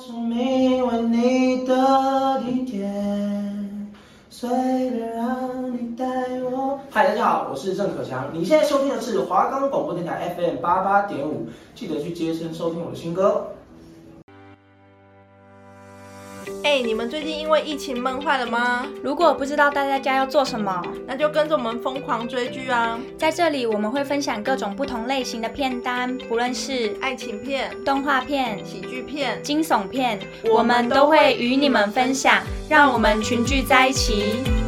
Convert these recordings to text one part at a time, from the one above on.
生命为你的地铁，随便让你带我。嗨，大家好，我是郑可强。你现在收听的是华冈广播电台 FM 八八点五，记得去接声收听我的新歌。你们最近因为疫情闷坏了吗？如果不知道待在家要做什么，那就跟着我们疯狂追剧啊！在这里我们会分享各种不同类型的片单，不论是爱情片、动画片、喜剧片、惊悚片，我们都会与你们分享，让我们群聚在一起。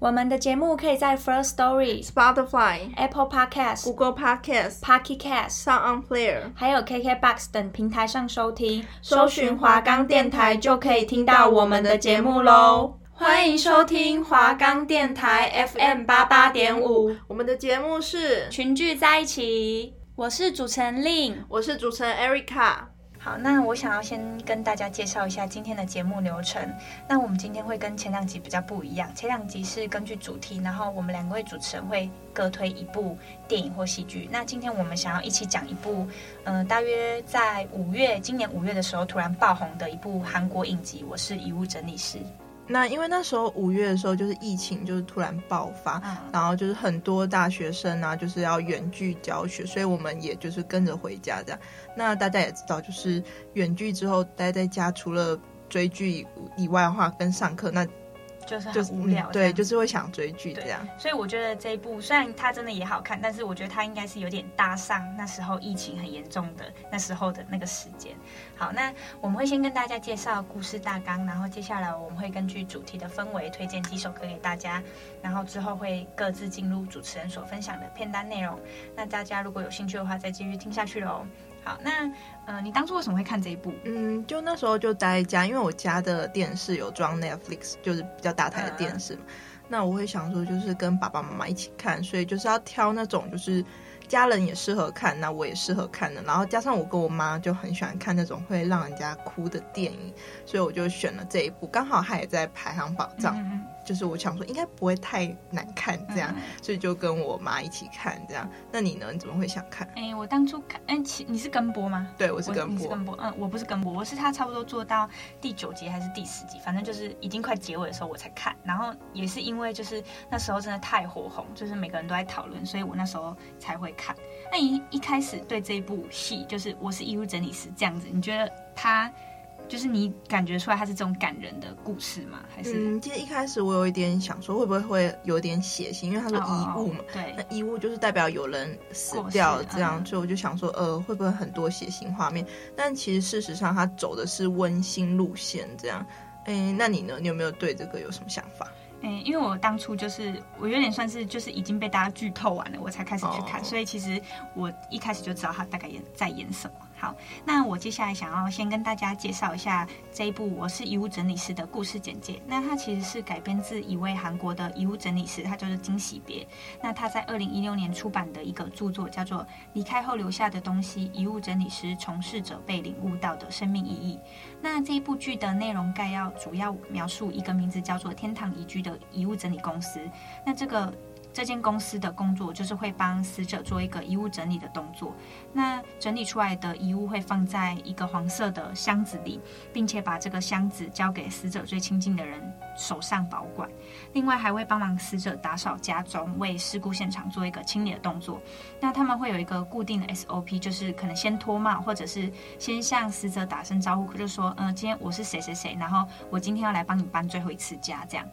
我们的节目可以在 First Story、Spotify、Apple Podcasts、Google Podcasts、Pocket Casts、Sound On Player，还有 KKBox 等平台上收听。搜寻华冈电台就可以听到我们的节目喽！欢迎收听华冈电台 FM 八八点五，我们的节目是群聚在一起。我是主持人 Lin，我是主持人 Erica。好，那我想要先跟大家介绍一下今天的节目流程。那我们今天会跟前两集比较不一样，前两集是根据主题，然后我们两位主持人会各推一部电影或戏剧。那今天我们想要一起讲一部，嗯、大约在五月，今年五月的时候突然爆红的一部韩国影集。我是遗物整理师。那因为那时候五月的时候就是疫情就是突然爆发，嗯，然后就是很多大学生啊就是要远距教学，所以我们也就是跟着回家这样。那大家也知道，就是远距之后待在家，除了追剧以外的话，跟上课那。就是很无聊，嗯，对，就是会想追剧这样。所以我觉得这一部虽然它真的也好看，但是我觉得它应该是有点搭上那时候疫情很严重的那时候的那个时间。好，那我们会先跟大家介绍故事大纲，然后接下来我们会根据主题的氛围推荐几首歌给大家，然后之后会各自进入主持人所分享的片单内容。那大家如果有兴趣的话，再继续听下去喽。好，那呃，你当初为什么会看这一部？嗯，就那时候就待在家，因为我家的电视有装 Netflix，就是比较大台的电视嘛。嗯、那我会想说，就是跟爸爸妈妈一起看，所以就是要挑那种就是家人也适合看，那我也适合看的。然后加上我跟我妈就很喜欢看那种会让人家哭的电影，所以我就选了这一部，刚好它也在排行榜上。嗯就是我想说应该不会太难看这样，嗯，所以就跟我妈一起看这样。那你呢？你怎么会想看？哎、欸，我当初看，哎、欸，你是跟播吗？对，我是跟播。你是跟播？嗯，我不是跟播，我是他差不多做到第九集还是第十集，反正就是已经快结尾的时候我才看。然后也是因为就是那时候真的太火红，就是每个人都在讨论，所以我那时候才会看。那一一开始对这一部戏，就是我是遗物整理师这样子，你觉得他？就是你感觉出来它是这种感人的故事吗？还是？嗯，其实一开始我有一点想说，会不会会有点血腥？因为他是遗物嘛，哦、对，那遗物就是代表有人死掉这样，所以我就想说，呃，会不会很多血腥画面？但其实事实上，他走的是温馨路线这样。哎，那你呢？你有没有对这个有什么想法？嗯，因为我当初就是我有点算是就是已经被大家剧透完了，我才开始去看，哦、所以其实我一开始就知道他大概演在演什么。好，那我接下来想要先跟大家介绍一下这一部《我是遗物整理师》的故事简介。那它其实是改编自一位韩国的遗物整理师，他就是金喜别。那他在二零一六年出版的一个著作叫做《离开后留下的东西：遗物整理师从事者被领悟到的生命意义》。那这一部剧的内容概要主要描述一个名字叫做天堂宜居的遗物整理公司。那这个。这间公司的工作就是会帮死者做一个遗物整理的动作。那整理出来的遗物会放在一个黄色的箱子里，并且把这个箱子交给死者最亲近的人手上保管。另外还会帮忙死者打扫家中，为事故现场做一个清理的动作。那他们会有一个固定的 SOP，就是可能先脱帽，或者是先向死者打声招呼，就说：“嗯、呃，今天我是谁谁谁，然后我今天要来帮你搬最后一次家。”这样。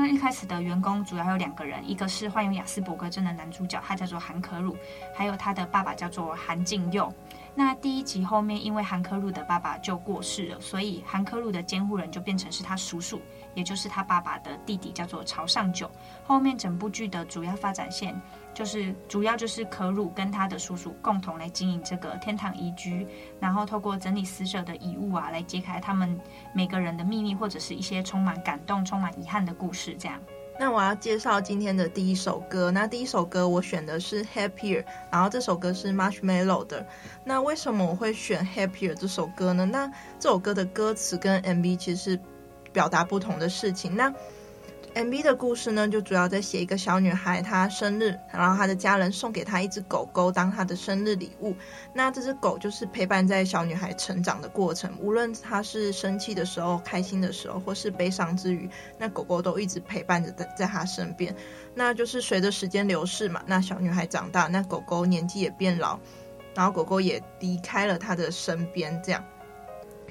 那一开始的员工主要有两个人，一个是患有亚斯伯格症的男主角，他叫做韩可鲁，还有他的爸爸叫做韩敬佑。那第一集后面，因为韩可鲁的爸爸就过世了，所以韩可鲁的监护人就变成是他叔叔，也就是他爸爸的弟弟，叫做朝上九。后面整部剧的主要发展线。就是主要就是可鲁跟他的叔叔共同来经营这个天堂宜居，然后透过整理死者的遗物啊，来揭开他们每个人的秘密，或者是一些充满感动、充满遗憾的故事。这样，那我要介绍今天的第一首歌。那第一首歌我选的是 Happier，然后这首歌是 Marshmallow 的。那为什么我会选 Happier 这首歌呢？那这首歌的歌词跟 MV 其实是表达不同的事情。那 MV 的故事呢，就主要在写一个小女孩，她生日，然后她的家人送给她一只狗狗当她的生日礼物。那这只狗就是陪伴在小女孩成长的过程，无论她是生气的时候、开心的时候，或是悲伤之余，那狗狗都一直陪伴着在在她身边。那就是随着时间流逝嘛，那小女孩长大，那狗狗年纪也变老，然后狗狗也离开了她的身边，这样。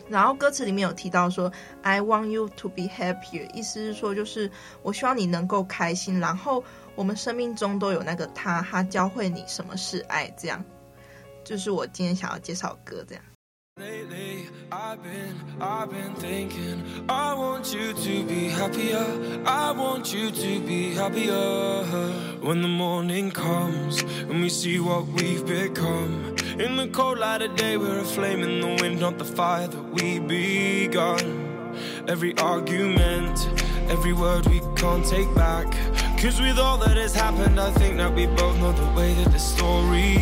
然后歌词里面有提到说，I want you to be happier，意思是说就是我希望你能够开心。然后我们生命中都有那个他，他教会你什么是爱，这样，就是我今天想要介绍歌这样。Lately, I've been, I've been thinking, I want you to be happier, I want you to be happier. When the morning comes, and we see what we've become. In the cold light of day, we're a flame in the wind, not the fire that we begun. Every argument, every word we can't take back. Cause with all that has happened, I think that we both know the way that the story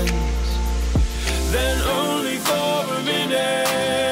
ends. Then only for a minute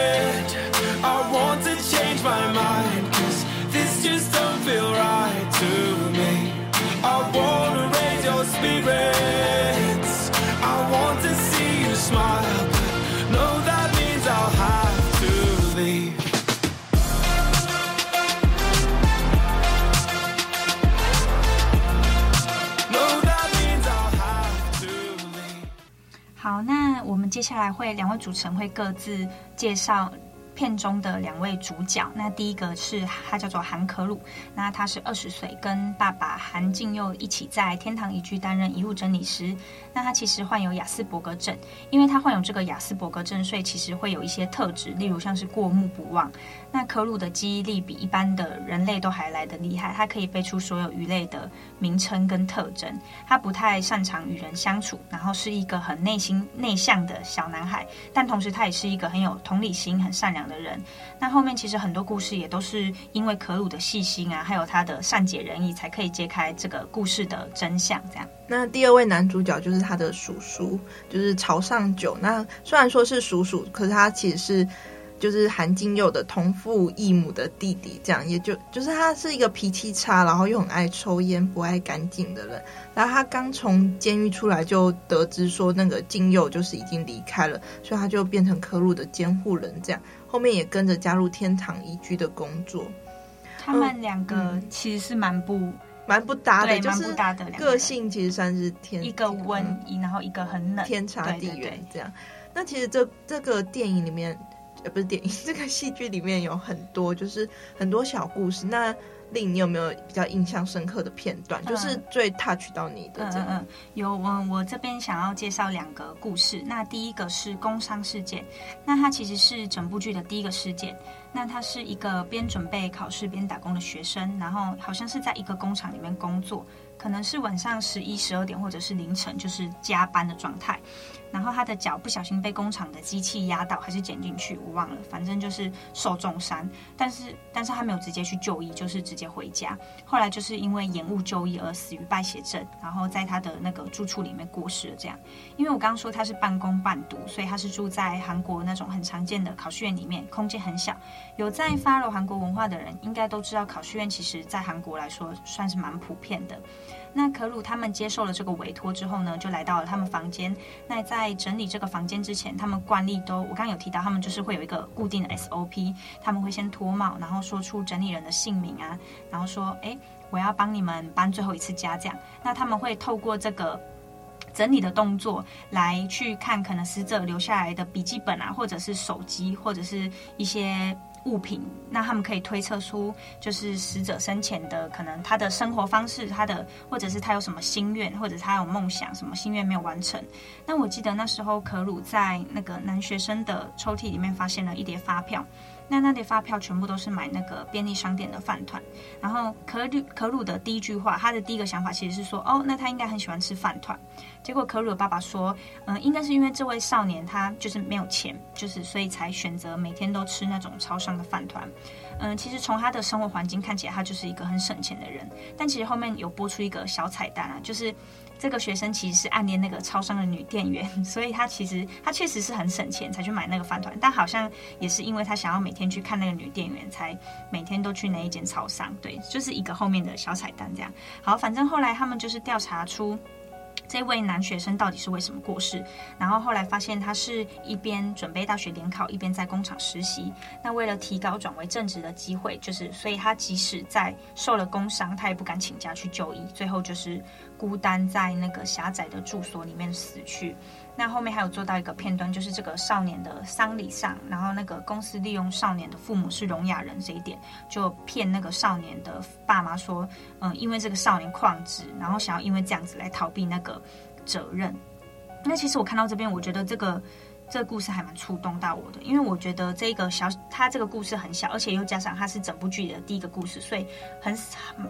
我们接下来会两位主持人会各自介绍。片中的两位主角，那第一个是他叫做韩可鲁，那他是二十岁，跟爸爸韩静佑一起在天堂遗居担任遗物整理师。那他其实患有亚斯伯格症，因为他患有这个亚斯伯格症，所以其实会有一些特质，例如像是过目不忘。那科鲁的记忆力比一般的人类都还来得厉害，他可以背出所有鱼类的名称跟特征。他不太擅长与人相处，然后是一个很内心内向的小男孩，但同时他也是一个很有同理心、很善良的人，那后面其实很多故事也都是因为可鲁的细心啊，还有他的善解人意，才可以揭开这个故事的真相。这样，那第二位男主角就是他的叔叔，就是朝上九。那虽然说是叔叔，可是他其实是。就是韩金佑的同父异母的弟弟，这样也就就是他是一个脾气差，然后又很爱抽烟、不爱干净的人。然后他刚从监狱出来，就得知说那个金佑就是已经离开了，所以他就变成可鲁的监护人，这样后面也跟着加入天堂宜居的工作。他们两个其实是蛮不蛮、嗯、不搭的，就是个性其实算是天一个温，然后一个很冷，天差地远这样。那其实这这个电影里面。呃，不是电影，这个戏剧里面有很多，就是很多小故事。那令你有没有比较印象深刻的片段？嗯、就是最 touch 到你的这样？嗯嗯，有，我我这边想要介绍两个故事。那第一个是工伤事件，那它其实是整部剧的第一个事件。那他是一个边准备考试边打工的学生，然后好像是在一个工厂里面工作，可能是晚上十一、十二点或者是凌晨，就是加班的状态。然后他的脚不小心被工厂的机器压到，还是剪进去，我忘了，反正就是受重伤。但是，但是他没有直接去就医，就是直接回家。后来就是因为延误就医而死于败血症，然后在他的那个住处里面过世了。这样，因为我刚刚说他是半工半读，所以他是住在韩国那种很常见的考试院里面，空间很小。有在 follow 韩国文化的人，应该都知道考试院其实在韩国来说算是蛮普遍的。那可鲁他们接受了这个委托之后呢，就来到了他们房间。那在整理这个房间之前，他们惯例都，我刚刚有提到，他们就是会有一个固定的 SOP，他们会先脱帽，然后说出整理人的姓名啊，然后说，哎，我要帮你们搬最后一次家这样。那他们会透过这个整理的动作来去看，可能死者留下来的笔记本啊，或者是手机，或者是一些。物品，那他们可以推测出，就是死者生前的可能他的生活方式，他的或者是他有什么心愿，或者他有梦想，什么心愿没有完成。那我记得那时候可鲁在那个男学生的抽屉里面发现了一叠发票。那那叠发票全部都是买那个便利商店的饭团，然后可鲁可鲁的第一句话，他的第一个想法其实是说，哦，那他应该很喜欢吃饭团。结果可鲁的爸爸说，嗯、应该是因为这位少年他就是没有钱，就是所以才选择每天都吃那种超商的饭团。嗯、其实从他的生活环境看起来，他就是一个很省钱的人。但其实后面有播出一个小彩蛋啊，就是这个学生其实是暗恋那个超商的女店员，所以他其实他确实是很省钱才去买那个饭团，但好像也是因为他想要每天去看那个女店员，才每天都去那一间超商。对，就是一个后面的小彩蛋这样。好，反正后来他们就是调查出。这位男学生到底是为什么过世？然后后来发现他是一边准备大学联考，一边在工厂实习。那为了提高转为正职的机会，就是所以他即使在受了工伤，他也不敢请假去就医。最后就是孤单在那个狭窄的住所里面死去。那后面还有做到一个片段，就是这个少年的丧礼上，然后那个公司利用少年的父母是聋哑人这一点，就骗那个少年的爸妈说，嗯，因为这个少年旷职，然后想要因为这样子来逃避那个责任。那其实我看到这边，我觉得这个。这个故事还蛮触动到我的，因为我觉得这个小，他这个故事很小，而且又加上他是整部剧的第一个故事，所以很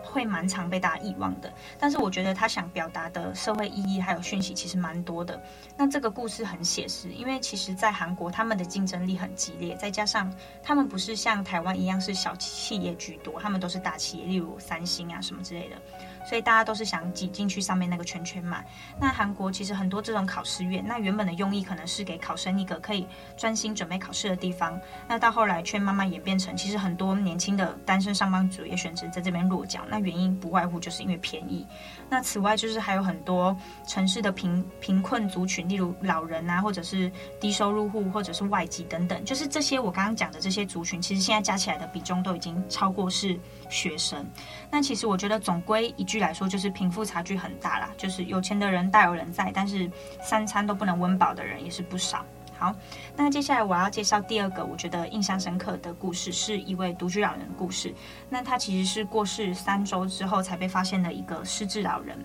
会蛮常被大家遗忘的。但是我觉得他想表达的社会意义还有讯息其实蛮多的。那这个故事很写实，因为其实在韩国他们的竞争力很激烈，再加上他们不是像台湾一样是小企业居多，他们都是大企业，例如三星啊什么之类的。所以大家都是想挤进去上面那个圈圈嘛。那韩国其实很多这种考试院，那原本的用意可能是给考生一个可以专心准备考试的地方。那到后来却慢慢演变成，其实很多年轻的单身上班族也选择在这边落脚。那原因不外乎就是因为便宜。那此外就是还有很多城市的贫贫困族群，例如老人啊，或者是低收入户，或者是外籍等等。就是这些我刚刚讲的这些族群，其实现在加起来的比重都已经超过是学生。那其实我觉得总归一句。来说，就是贫富差距很大啦，就是有钱的人大有人在，但是三餐都不能温饱的人也是不少。好，那接下来我要介绍第二个我觉得印象深刻的故事，是一位独居老人的故事。那他其实是过世三周之后才被发现的一个失智老人，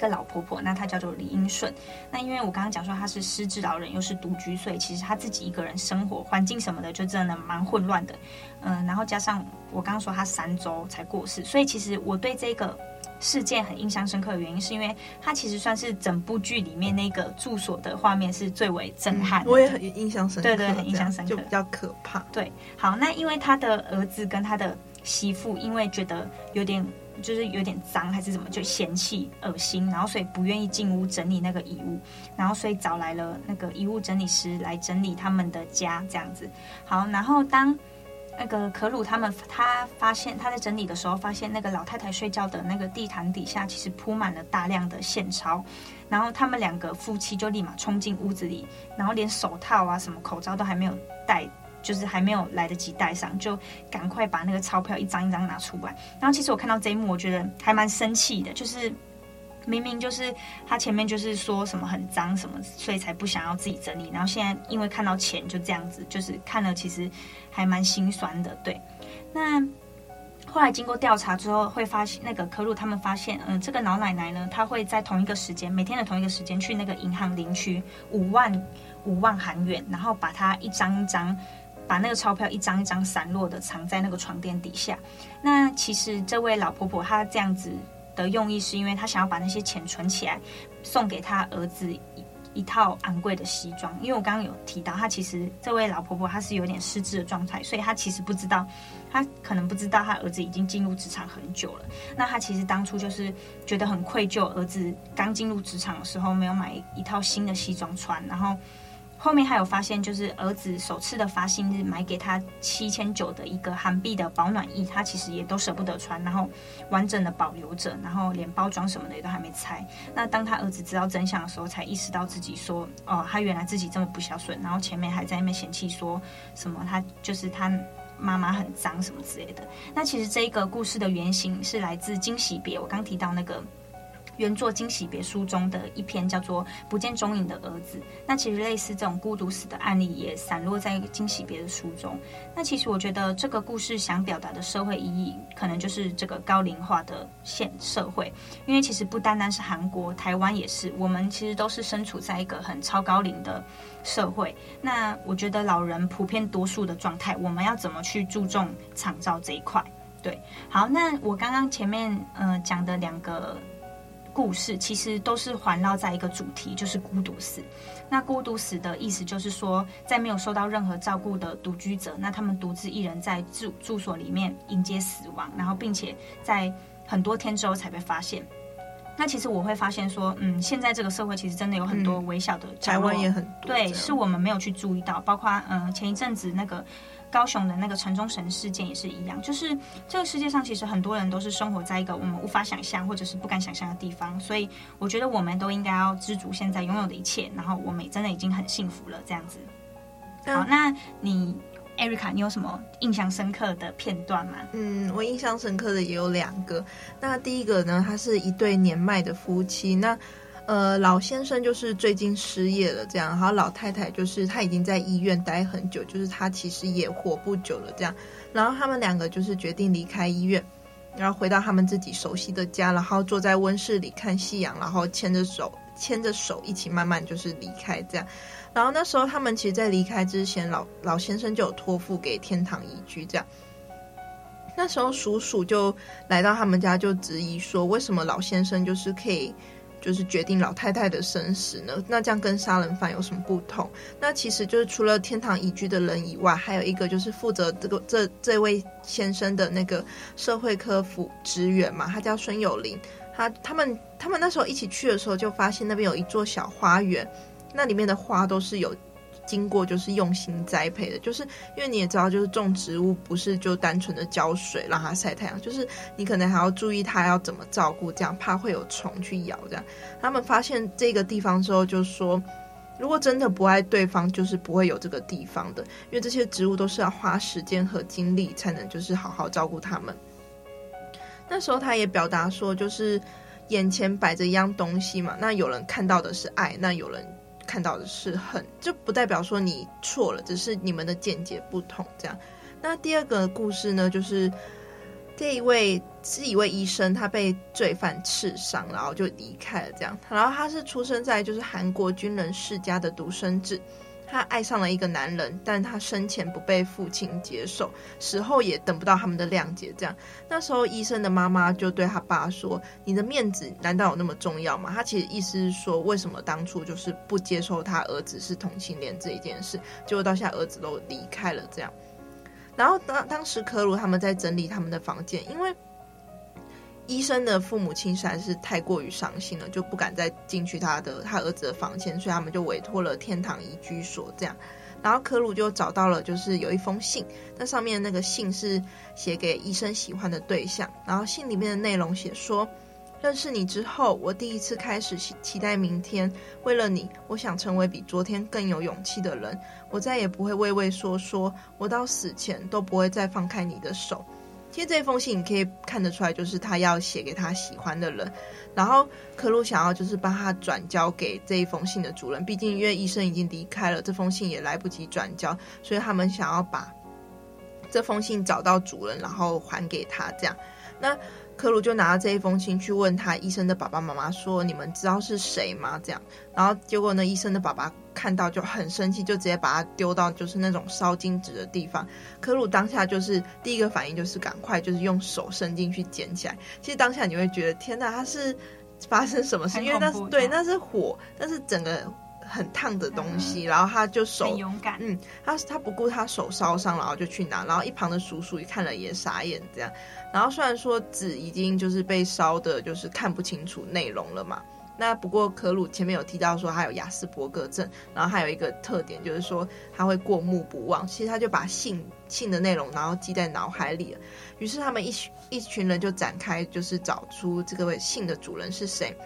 个老婆婆。那她叫做李英顺。那因为我刚刚讲说她是失智老人，又是独居，所以其实她自己一个人生活环境什么的就真的蛮混乱的。嗯，然后加上我刚刚说她三周才过世，所以其实我对这个。事件很印象深刻的原因，是因为它其实算是整部剧里面那个住所的画面是最为震撼的。我也很印象深刻，对对，很印象深刻，就比较可怕。对，好，那因为他的儿子跟他的媳妇，因为觉得有点就是有点脏还是怎么，就嫌弃、恶心，然后所以不愿意进屋整理那个遗物，然后所以找来了那个遗物整理师来整理他们的家，这样子。好，然后当。那个可鲁他们，他发现他在整理的时候，发现那个老太太睡觉的那个地毯底下，其实铺满了大量的现钞。然后他们两个夫妻就立马冲进屋子里，然后连手套啊、什么口罩都还没有戴，就是还没有来得及戴上，就赶快把那个钞票一张一张拿出来。然后其实我看到这一幕，我觉得还蛮生气的，就是。明明就是他前面就是说什么很脏什么，所以才不想要自己整理。然后现在因为看到钱就这样子，就是看了其实还蛮心酸的。对，那后来经过调查之后，会发现那个科鲁他们发现，嗯，这个老奶奶呢，她会在同一个时间，每天的同一个时间去那个银行领取五万五万韩元，然后把它一张一张，把那个钞票一张一张散落的藏在那个床垫底下。那其实这位老婆婆她这样子。的用意是因为她想要把那些钱存起来，送给她儿子一一套昂贵的西装。因为我刚刚有提到，她其实这位老婆婆她是有点失智的状态，所以她其实不知道，她可能不知道她儿子已经进入职场很久了。那她其实当初就是觉得很愧疚，儿子刚进入职场的时候没有买一套新的西装穿，然后。后面还有发现，就是儿子首次的发薪日买给他七千九的一个韩币的保暖衣，他其实也都舍不得穿，然后完整的保留着，然后连包装什么的也都还没拆。那当他儿子知道真相的时候，才意识到自己说，哦，他原来自己这么不孝顺，然后前面还在那边嫌弃说什么他就是他妈妈很脏什么之类的。那其实这一个故事的原型是来自《惊喜别》，我刚提到那个。原作《惊喜别》书中的一篇叫做《不见踪影的儿子》，那其实类似这种孤独死的案例也散落在《惊喜别》的书中。那其实我觉得这个故事想表达的社会意义，可能就是这个高龄化的现社会。因为其实不单单是韩国，台湾也是，我们其实都是身处在一个很超高龄的社会。那我觉得老人普遍多数的状态，我们要怎么去注重长照这一块？对，好，那我刚刚前面呃讲的两个。故事其实都是环绕在一个主题，就是孤独死。那孤独死的意思就是说，在没有受到任何照顾的独居者，那他们独自一人在住住所里面迎接死亡，然后并且在很多天之后才被发现。那其实我会发现说，嗯，现在这个社会其实真的有很多微小的台湾也很多，对，是我们没有去注意到，包括嗯、呃、前一阵子那个。高雄的那个城中神事件也是一样，就是这个世界上其实很多人都是生活在一个我们无法想象或者是不敢想象的地方，所以我觉得我们都应该要知足现在拥有的一切，然后我们真的已经很幸福了。这样子，好，那你艾瑞卡，你有什么印象深刻的片段吗？嗯，我印象深刻的也有两个。那第一个呢，他是一对年迈的夫妻，那。呃，老先生就是最近失业了，这样，然后老太太就是她已经在医院待很久，就是她其实也活不久了，这样，然后他们两个就是决定离开医院，然后回到他们自己熟悉的家，然后坐在温室里看夕阳，然后牵着手，牵着手一起慢慢就是离开这样，然后那时候他们其实，在离开之前，老老先生就有托付给天堂移居这样，那时候叔叔就来到他们家，就质疑说，为什么老先生就是可以。就是决定老太太的生死呢？那这样跟杀人犯有什么不同？那其实就是除了天堂宜居的人以外，还有一个就是负责这个这这位先生的那个社会科辅职员嘛，他叫孙有林。他他们他们那时候一起去的时候，就发现那边有一座小花园，那里面的花都是有。经过就是用心栽培的，就是因为你也知道，就是种植物不是就单纯的浇水让它晒太阳，就是你可能还要注意它要怎么照顾，这样怕会有虫去咬。这样，他们发现这个地方之后，就说如果真的不爱对方，就是不会有这个地方的，因为这些植物都是要花时间和精力才能就是好好照顾它们。那时候他也表达说，就是眼前摆着一样东西嘛，那有人看到的是爱，那有人。看到的是很，就不代表说你错了，只是你们的见解不同。这样，那第二个故事呢，就是这一位是一位医生，他被罪犯刺伤，然后就离开了。这样，然后他是出生在就是韩国军人世家的独生子。他爱上了一个男人，但他生前不被父亲接受，死后也等不到他们的谅解。这样，那时候医生的妈妈就对他爸说：“你的面子难道有那么重要吗？”他其实意思是说，为什么当初就是不接受他儿子是同性恋这一件事，结果到现在儿子都离开了。这样，然后当当时科鲁他们在整理他们的房间，因为。医生的父母亲实在是太过于伤心了，就不敢再进去他的他儿子的房间，所以他们就委托了天堂移居所这样。然后科鲁就找到了，就是有一封信，那上面那个信是写给医生喜欢的对象。然后信里面的内容写说：认识你之后，我第一次开始期待明天。为了你，我想成为比昨天更有勇气的人。我再也不会畏畏缩缩，我到死前都不会再放开你的手。其实这封信你可以看得出来，就是他要写给他喜欢的人，然后可鲁想要就是把他转交给这一封信的主人，毕竟因为医生已经离开了，这封信也来不及转交，所以他们想要把这封信找到主人，然后还给他这样。那可鲁就拿着这一封信去问他医生的爸爸妈妈说：“你们知道是谁吗？”这样，然后结果呢，医生的爸爸看到就很生气，就直接把他丢到就是那种烧金纸的地方。科鲁当下就是第一个反应就是赶快就是用手伸进去捡起来。其实当下你会觉得天哪，他是发生什么事？因为那是对，那是火，但是整个。很烫的东西，然后他就手很勇敢，嗯，他他不顾他手烧伤，然后就去拿，然后一旁的叔叔一看了也傻眼，这样，然后虽然说纸已经就是被烧的，就是看不清楚内容了嘛，那不过可鲁前面有提到说他有雅斯伯格症，然后还有一个特点就是说他会过目不忘，其实他就把信信的内容然后记在脑海里了，于是他们一群一群人就展开就是找出这个位信的主人是谁。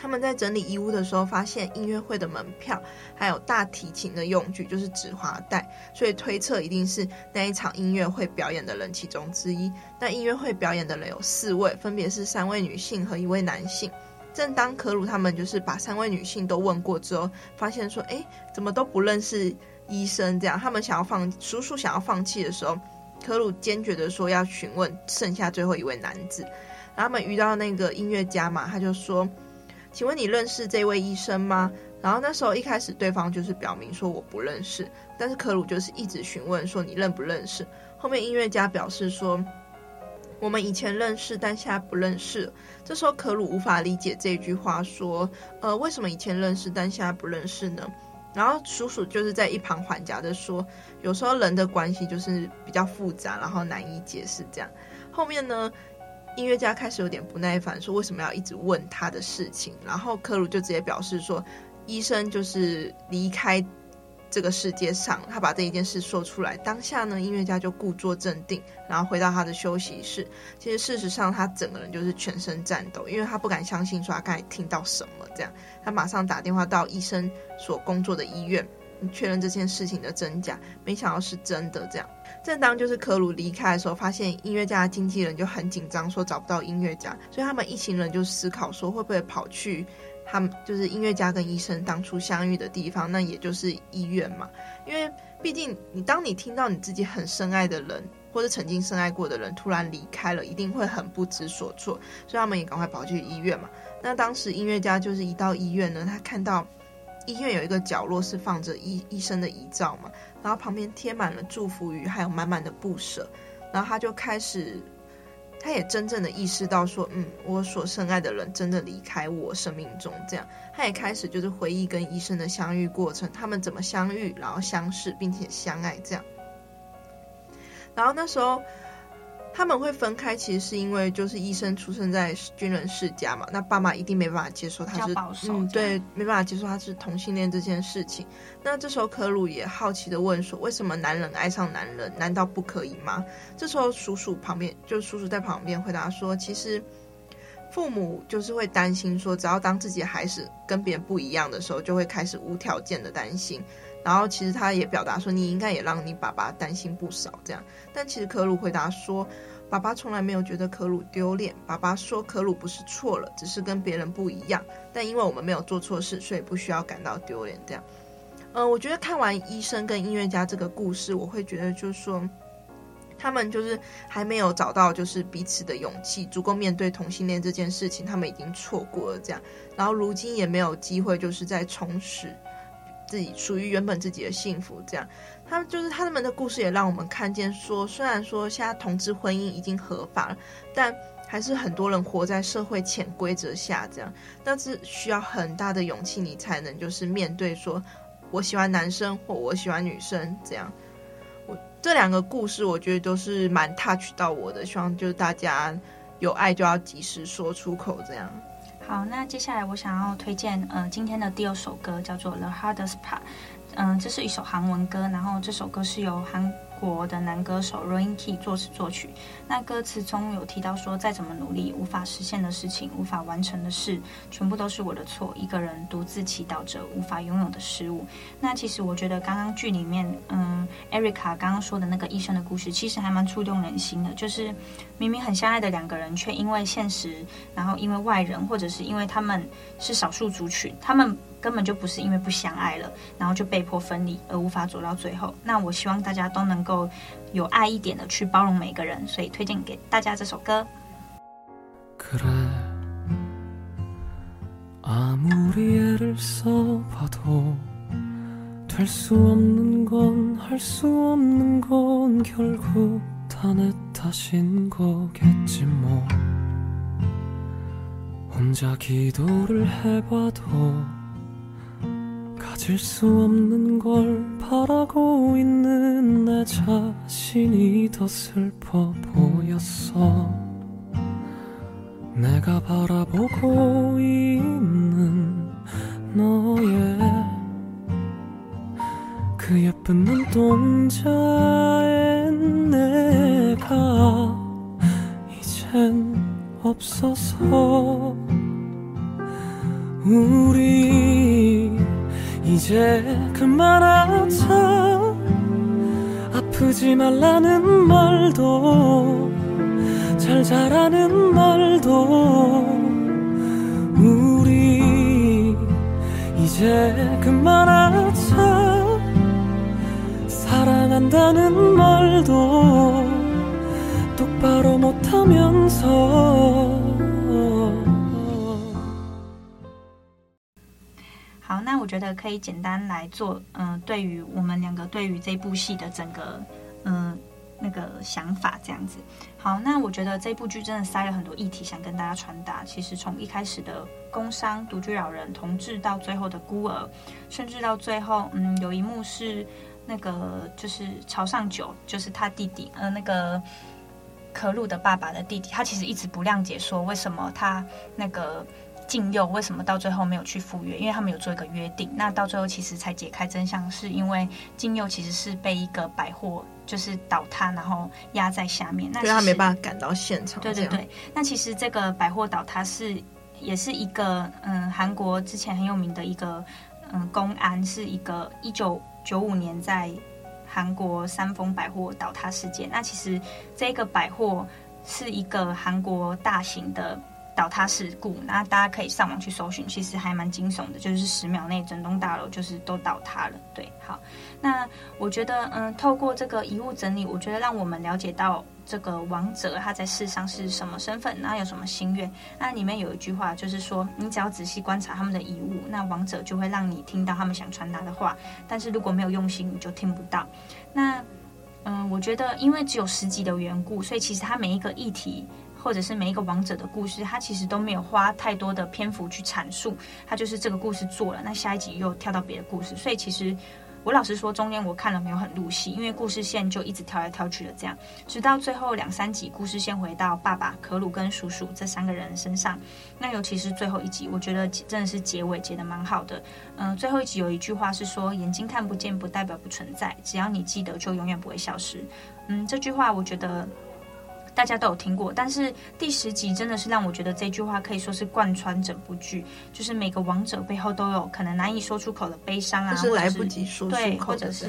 他们在整理衣物的时候，发现音乐会的门票，还有大提琴的用具，就是止滑带，所以推测一定是那一场音乐会表演的人其中之一。那音乐会表演的人有四位，分别是三位女性和一位男性。正当可鲁他们就是把三位女性都问过之后，发现说，哎，怎么都不认识医生？这样，他们想要放叔叔想要放弃的时候，可鲁坚决的说要询问剩下最后一位男子。然后他们遇到那个音乐家嘛，他就说。请问你认识这位医生吗？然后那时候一开始对方就是表明说我不认识，但是可鲁就是一直询问说你认不认识。后面音乐家表示说我们以前认识，但现在不认识。这时候可鲁无法理解这句话，说呃为什么以前认识，但现在不认识呢？然后叔叔就是在一旁缓颊的说，有时候人的关系就是比较复杂，然后难以解释这样。后面呢？音乐家开始有点不耐烦，说为什么要一直问他的事情？然后科鲁就直接表示说，医生就是离开这个世界上，他把这一件事说出来。当下呢，音乐家就故作镇定，然后回到他的休息室。其实事实上，他整个人就是全身颤抖，因为他不敢相信说他刚才听到什么。这样，他马上打电话到医生所工作的医院，确认这件事情的真假。没想到是真的。这样，正当就是科鲁离开的时候，发现音乐家的经纪人就很紧张，说找不到音乐家，所以他们一行人就思考说，会不会跑去。他们就是音乐家跟医生当初相遇的地方，那也就是医院嘛。因为毕竟你当你听到你自己很深爱的人，或者曾经深爱过的人突然离开了，一定会很不知所措。所以他们也赶快跑去医院嘛。那当时音乐家就是一到医院呢，他看到医院有一个角落是放着医医生的遗照嘛，然后旁边贴满了祝福语，还有满满的不舍，然后他就开始。他也真正的意识到说，嗯，我所深爱的人真的离开我生命中，这样，他也开始就是回忆跟医生的相遇过程，他们怎么相遇，然后相识，并且相爱，这样。然后那时候。他们会分开，其实是因为就是医生出生在军人世家嘛，那爸妈一定没办法接受他是嗯，对，没办法接受他是同性恋这件事情。那这时候科鲁也好奇的问说：“为什么男人爱上男人，难道不可以吗？”这时候叔叔旁边就叔叔在旁边回答说：“其实父母就是会担心说，只要当自己孩子跟别人不一样的时候，就会开始无条件的担心。然后其实他也表达说，你应该也让你爸爸担心不少这样。”但其实可鲁回答说：“爸爸从来没有觉得可鲁丢脸。爸爸说可鲁不是错了，只是跟别人不一样。但因为我们没有做错事，所以不需要感到丢脸。这样，嗯、我觉得看完医生跟音乐家这个故事，我会觉得就是说，他们就是还没有找到就是彼此的勇气，足够面对同性恋这件事情，他们已经错过了这样。然后如今也没有机会，就是在重拾自己属于原本自己的幸福这样。”他们就是他们的故事，也让我们看见说，虽然说现在同志婚姻已经合法了，但还是很多人活在社会潜规则下，这样，但是需要很大的勇气，你才能就是面对说，我喜欢男生或我喜欢女生这样。我这两个故事，我觉得都是蛮 touch 到我的，希望就是大家有爱就要及时说出口，这样。好，那接下来我想要推荐呃今天的第二首歌，叫做《The Hardest Part》。嗯，这是一首韩文歌，然后这首歌是由韩国的男歌手 Rainkey 作词作曲。那歌词中有提到说，再怎么努力无法实现的事情，无法完成的事，全部都是我的错。一个人独自祈祷着无法拥有的事物。那其实我觉得刚刚剧里面，嗯，Erica 刚刚说的那个医生的故事，其实还蛮触动人心的。就是明明很相爱的两个人，却因为现实，然后因为外人，或者是因为他们是少数族群，他们。根本就不是因为不相爱了，然后就被迫分离而无法走到最后。那我希望大家都能够有爱一点的去包容每个人，所以推荐给大家这首歌。잊을 수 없는 산뜻하신 거겠지 뭐. 혼자 기도를 해봐도 가질 수 없는 걸 바라고 있는 내 자신이 더 슬퍼 보였어. 내가 바라보고 있는 너의 그 예쁜 눈동자에 내가 이젠 없어서 우리 이제 그만하자. 아프지 말라는 말도 잘 자라는 말도 우리 이제 그만하자 사랑한다는 말도 똑바로 못하면서 我觉得可以简单来做，嗯、呃，对于我们两个对于这部戏的整个，嗯、呃，那个想法这样子。好，那我觉得这部剧真的塞了很多议题想跟大家传达。其实从一开始的工伤、独居老人、同志，到最后的孤儿，甚至到最后，嗯，有一幕是 那个就是朝上九，就是他弟弟，呃，那个可鲁的爸爸的弟弟，他其实一直不谅解，说为什么他那个。禁佑为什么到最后没有去赴约？因为他们有做一个约定。那到最后其实才解开真相，是因为禁佑其实是被一个百货就是倒塌，然后压在下面。那他没办法赶到现场。对对对。那其实这个百货倒塌是也是一个嗯韩国之前很有名的一个嗯公安，是一个一九九五年在韩国三丰百货倒塌事件。那其实这个百货是一个韩国大型的。倒塌事故，那大家可以上网去搜寻，其实还蛮惊悚的，就是十秒内整栋大楼就是都倒塌了。对，好，那我觉得，嗯，透过这个遗物整理，我觉得让我们了解到这个王者他在世上是什么身份，那有什么心愿。那里面有一句话，就是说，你只要仔细观察他们的遗物，那王者就会让你听到他们想传达的话，但是如果没有用心，你就听不到。那，嗯，我觉得，因为只有十集的缘故，所以其实他每一个议题。或者是每一个王者的故事，他其实都没有花太多的篇幅去阐述，他就是这个故事做了，那下一集又跳到别的故事，所以其实我老实说，中间我看了没有很入戏，因为故事线就一直跳来跳去的这样，直到最后两三集，故事线回到爸爸可鲁跟叔叔这三个人身上，那尤其是最后一集，我觉得真的是结尾结得蛮好的，嗯，最后一集有一句话是说，眼睛看不见不代表不存在，只要你记得就永远不会消失，嗯，这句话我觉得。大家都有听过，但是第十集真的是让我觉得这句话可以说是贯穿整部剧，就是每个王者背后都有可能难以说出口的悲伤啊，就是来不及说出口的对，或者是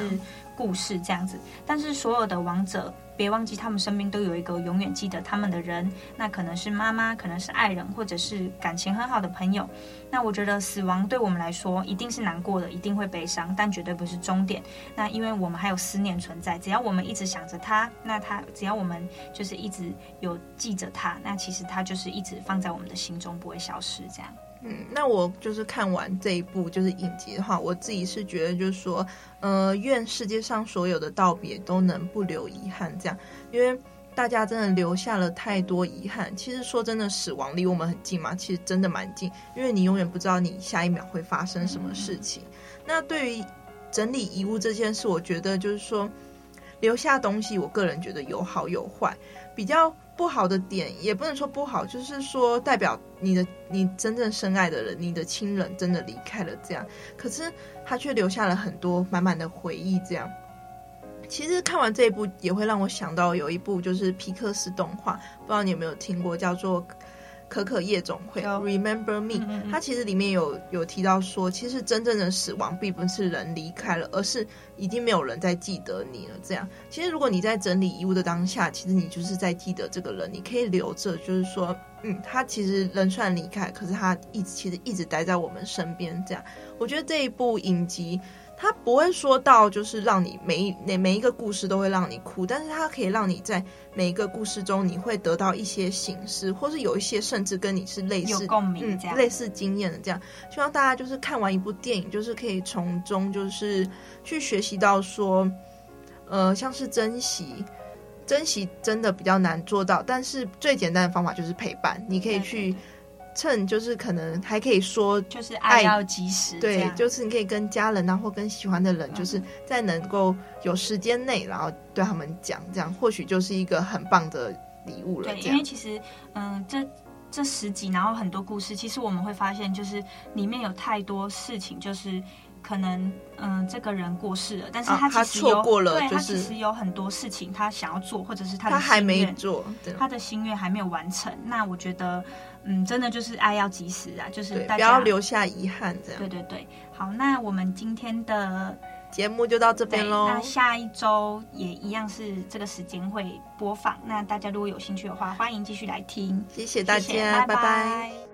故事这样子。但是所有的王者。别忘记，他们身边都有一个永远记得他们的人，那可能是妈妈，可能是爱人，或者是感情很好的朋友。那我觉得死亡对我们来说一定是难过的，一定会悲伤，但绝对不是终点。那因为我们还有思念存在，只要我们一直想着他，那他只要我们就是一直有记着他，那其实他就是一直放在我们的心中，不会消失。这样。嗯，那我就是看完这一部就是影集的话，我自己是觉得就是说，呃，愿世界上所有的道别都能不留遗憾，这样，因为大家真的留下了太多遗憾。其实说真的，死亡离我们很近嘛，其实真的蛮近，因为你永远不知道你下一秒会发生什么事情。嗯、那对于整理遗物这件事，我觉得就是说，留下东西，我个人觉得有好有坏，比较。不好的点也不能说不好，就是说代表你的你真正深爱的人，你的亲人真的离开了这样，可是他却留下了很多满满的回忆这样。其实看完这一部也会让我想到有一部就是皮克斯动画，不知道你有没有听过，叫做。可可夜总会，Remember Me，嗯嗯，它其实里面有有提到说，其实真正的死亡并不是人离开了，而是已经没有人再记得你了。这样，其实如果你在整理遗物的当下，其实你就是在记得这个人，你可以留着，就是说，嗯，他其实人虽然离开，可是他一直其实一直待在我们身边。这样，我觉得这一部影集。他不会说到，就是让你每一每每一个故事都会让你哭，但是他可以让你在每一个故事中，你会得到一些形式，或是有一些甚至跟你是类似共鸣，嗯，类似经验的这样。希望大家就是看完一部电影，就是可以从中就是去学习到说，呃，像是珍惜，珍惜真的比较难做到，但是最简单的方法就是陪伴，你可以去。趁就是可能还可以说，就是爱要及时，对，就是你可以跟家人啊，或跟喜欢的人，就是在能够有时间内，然后对他们讲，这样或许就是一个很棒的礼物了。对，因为其实，嗯，这这十集，然后很多故事，其实我们会发现，就是里面有太多事情，就是。可能嗯，这个人过世了，但是他其实有、啊、他错过了，对、就是、他其实有很多事情他想要做，或者是他他还没做，他的心愿还没有完成。那我觉得，嗯，真的就是爱要及时啊，就是大家不要留下遗憾，这样。对对对，好，那我们今天的节目就到这边喽。那下一周也一样是这个时间会播放。那大家如果有兴趣的话，欢迎继续来听。谢谢大家，谢谢拜拜。拜拜。